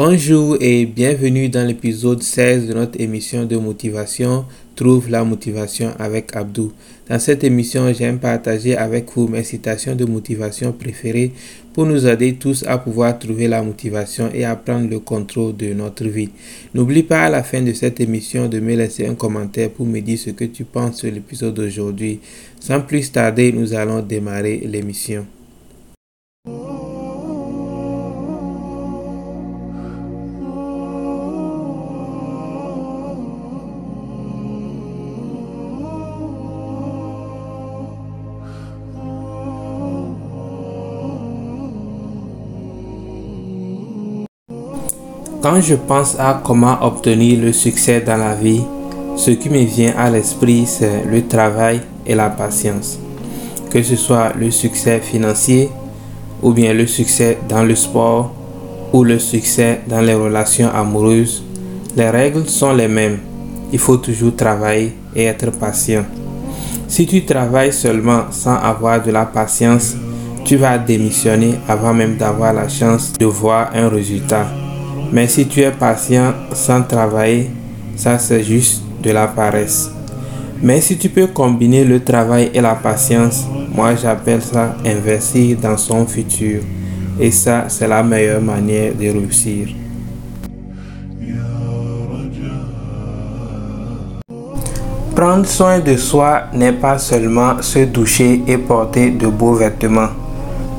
Bonjour et bienvenue dans l'épisode 16 de notre émission de motivation Trouve la motivation avec Abdou. Dans cette émission, j'aime partager avec vous mes citations de motivation préférées pour nous aider tous à pouvoir trouver la motivation et à prendre le contrôle de notre vie. N'oublie pas à la fin de cette émission de me laisser un commentaire pour me dire ce que tu penses sur l'épisode d'aujourd'hui. Sans plus tarder, nous allons démarrer l'émission. Quand je pense à comment obtenir le succès dans la vie, ce qui me vient à l'esprit, c'est le travail et la patience. Que ce soit le succès financier, ou bien le succès dans le sport, ou le succès dans les relations amoureuses, les règles sont les mêmes. Il faut toujours travailler et être patient. Si tu travailles seulement sans avoir de la patience, tu vas démissionner avant même d'avoir la chance de voir un résultat. Mais si tu es patient sans travailler, ça c'est juste de la paresse. Mais si tu peux combiner le travail et la patience, moi j'appelle ça investir dans son futur. Et ça, c'est la meilleure manière de réussir. Prendre soin de soi n'est pas seulement se doucher et porter de beaux vêtements.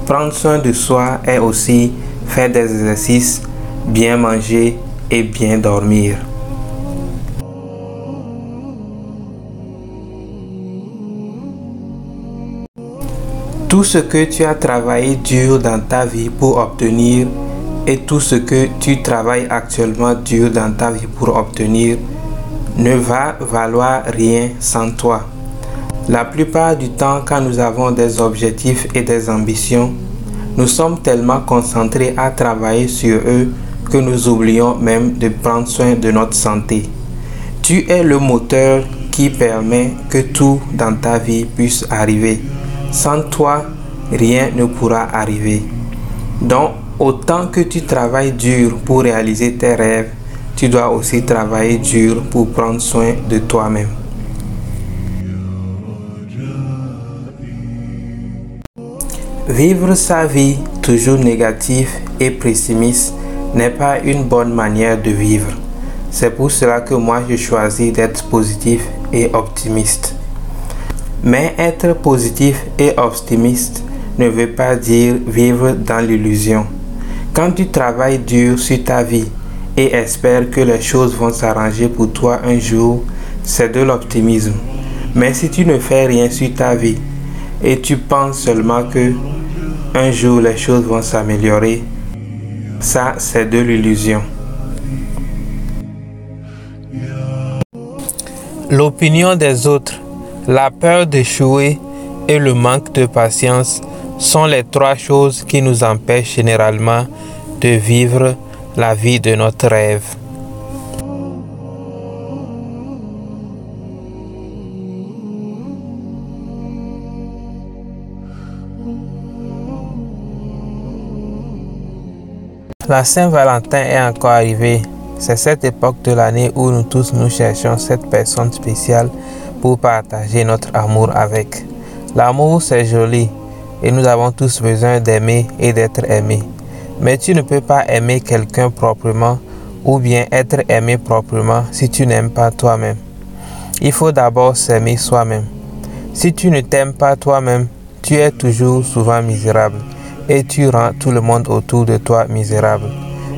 Prendre soin de soi est aussi faire des exercices, bien manger et bien dormir. Tout ce que tu as travaillé dur dans ta vie pour obtenir et tout ce que tu travailles actuellement dur dans ta vie pour obtenir ne va valoir rien sans toi. La plupart du temps, quand nous avons des objectifs et des ambitions, nous sommes tellement concentrés à travailler sur eux que nous oublions même de prendre soin de notre santé. Tu es le moteur qui permet que tout dans ta vie puisse arriver. Sans toi, rien ne pourra arriver. Donc, autant que tu travailles dur pour réaliser tes rêves, tu dois aussi travailler dur pour prendre soin de toi-même. Vivre sa vie toujours négative et pessimiste n'est pas une bonne manière de vivre. C'est pour cela que moi je choisis d'être positif et optimiste. Mais être positif et optimiste ne veut pas dire vivre dans l'illusion. Quand tu travailles dur sur ta vie et espères que les choses vont s'arranger pour toi un jour, c'est de l'optimisme. Mais si tu ne fais rien sur ta vie et tu penses seulement que un jour les choses vont s'améliorer, ça c'est de l'illusion. L'opinion des autres, la peur d'échouer et le manque de patience sont les trois choses qui nous empêchent généralement de vivre la vie de notre rêve. La Saint-Valentin est encore arrivée. C'est cette époque de l'année où nous tous nous cherchons cette personne spéciale pour partager notre amour avec. L'amour c'est joli et nous avons tous besoin d'aimer et d'être aimés. Mais tu ne peux pas aimer quelqu'un proprement ou bien être aimé proprement si tu n'aimes pas toi-même. Il faut d'abord s'aimer soi-même. Si tu ne t'aimes pas toi-même, tu es toujours souvent misérable et tu rends tout le monde autour de toi misérable.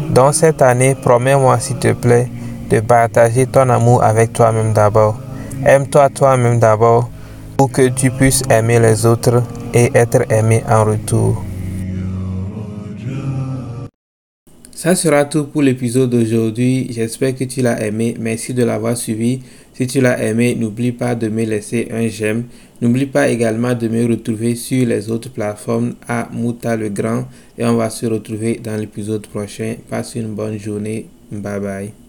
Dans cette année, promets-moi s'il te plaît de partager ton amour avec toi-même d'abord. Aime-toi toi-même d'abord pour que tu puisses aimer les autres et être aimé en retour. Ça sera tout pour l'épisode d'aujourd'hui. J'espère que tu l'as aimé. Merci de l'avoir suivi. Si tu l'as aimé, n'oublie pas de me laisser un j'aime. N'oublie pas également de me retrouver sur les autres plateformes à Mouta le Grand. Et on va se retrouver dans l'épisode prochain. Passe une bonne journée. Bye bye.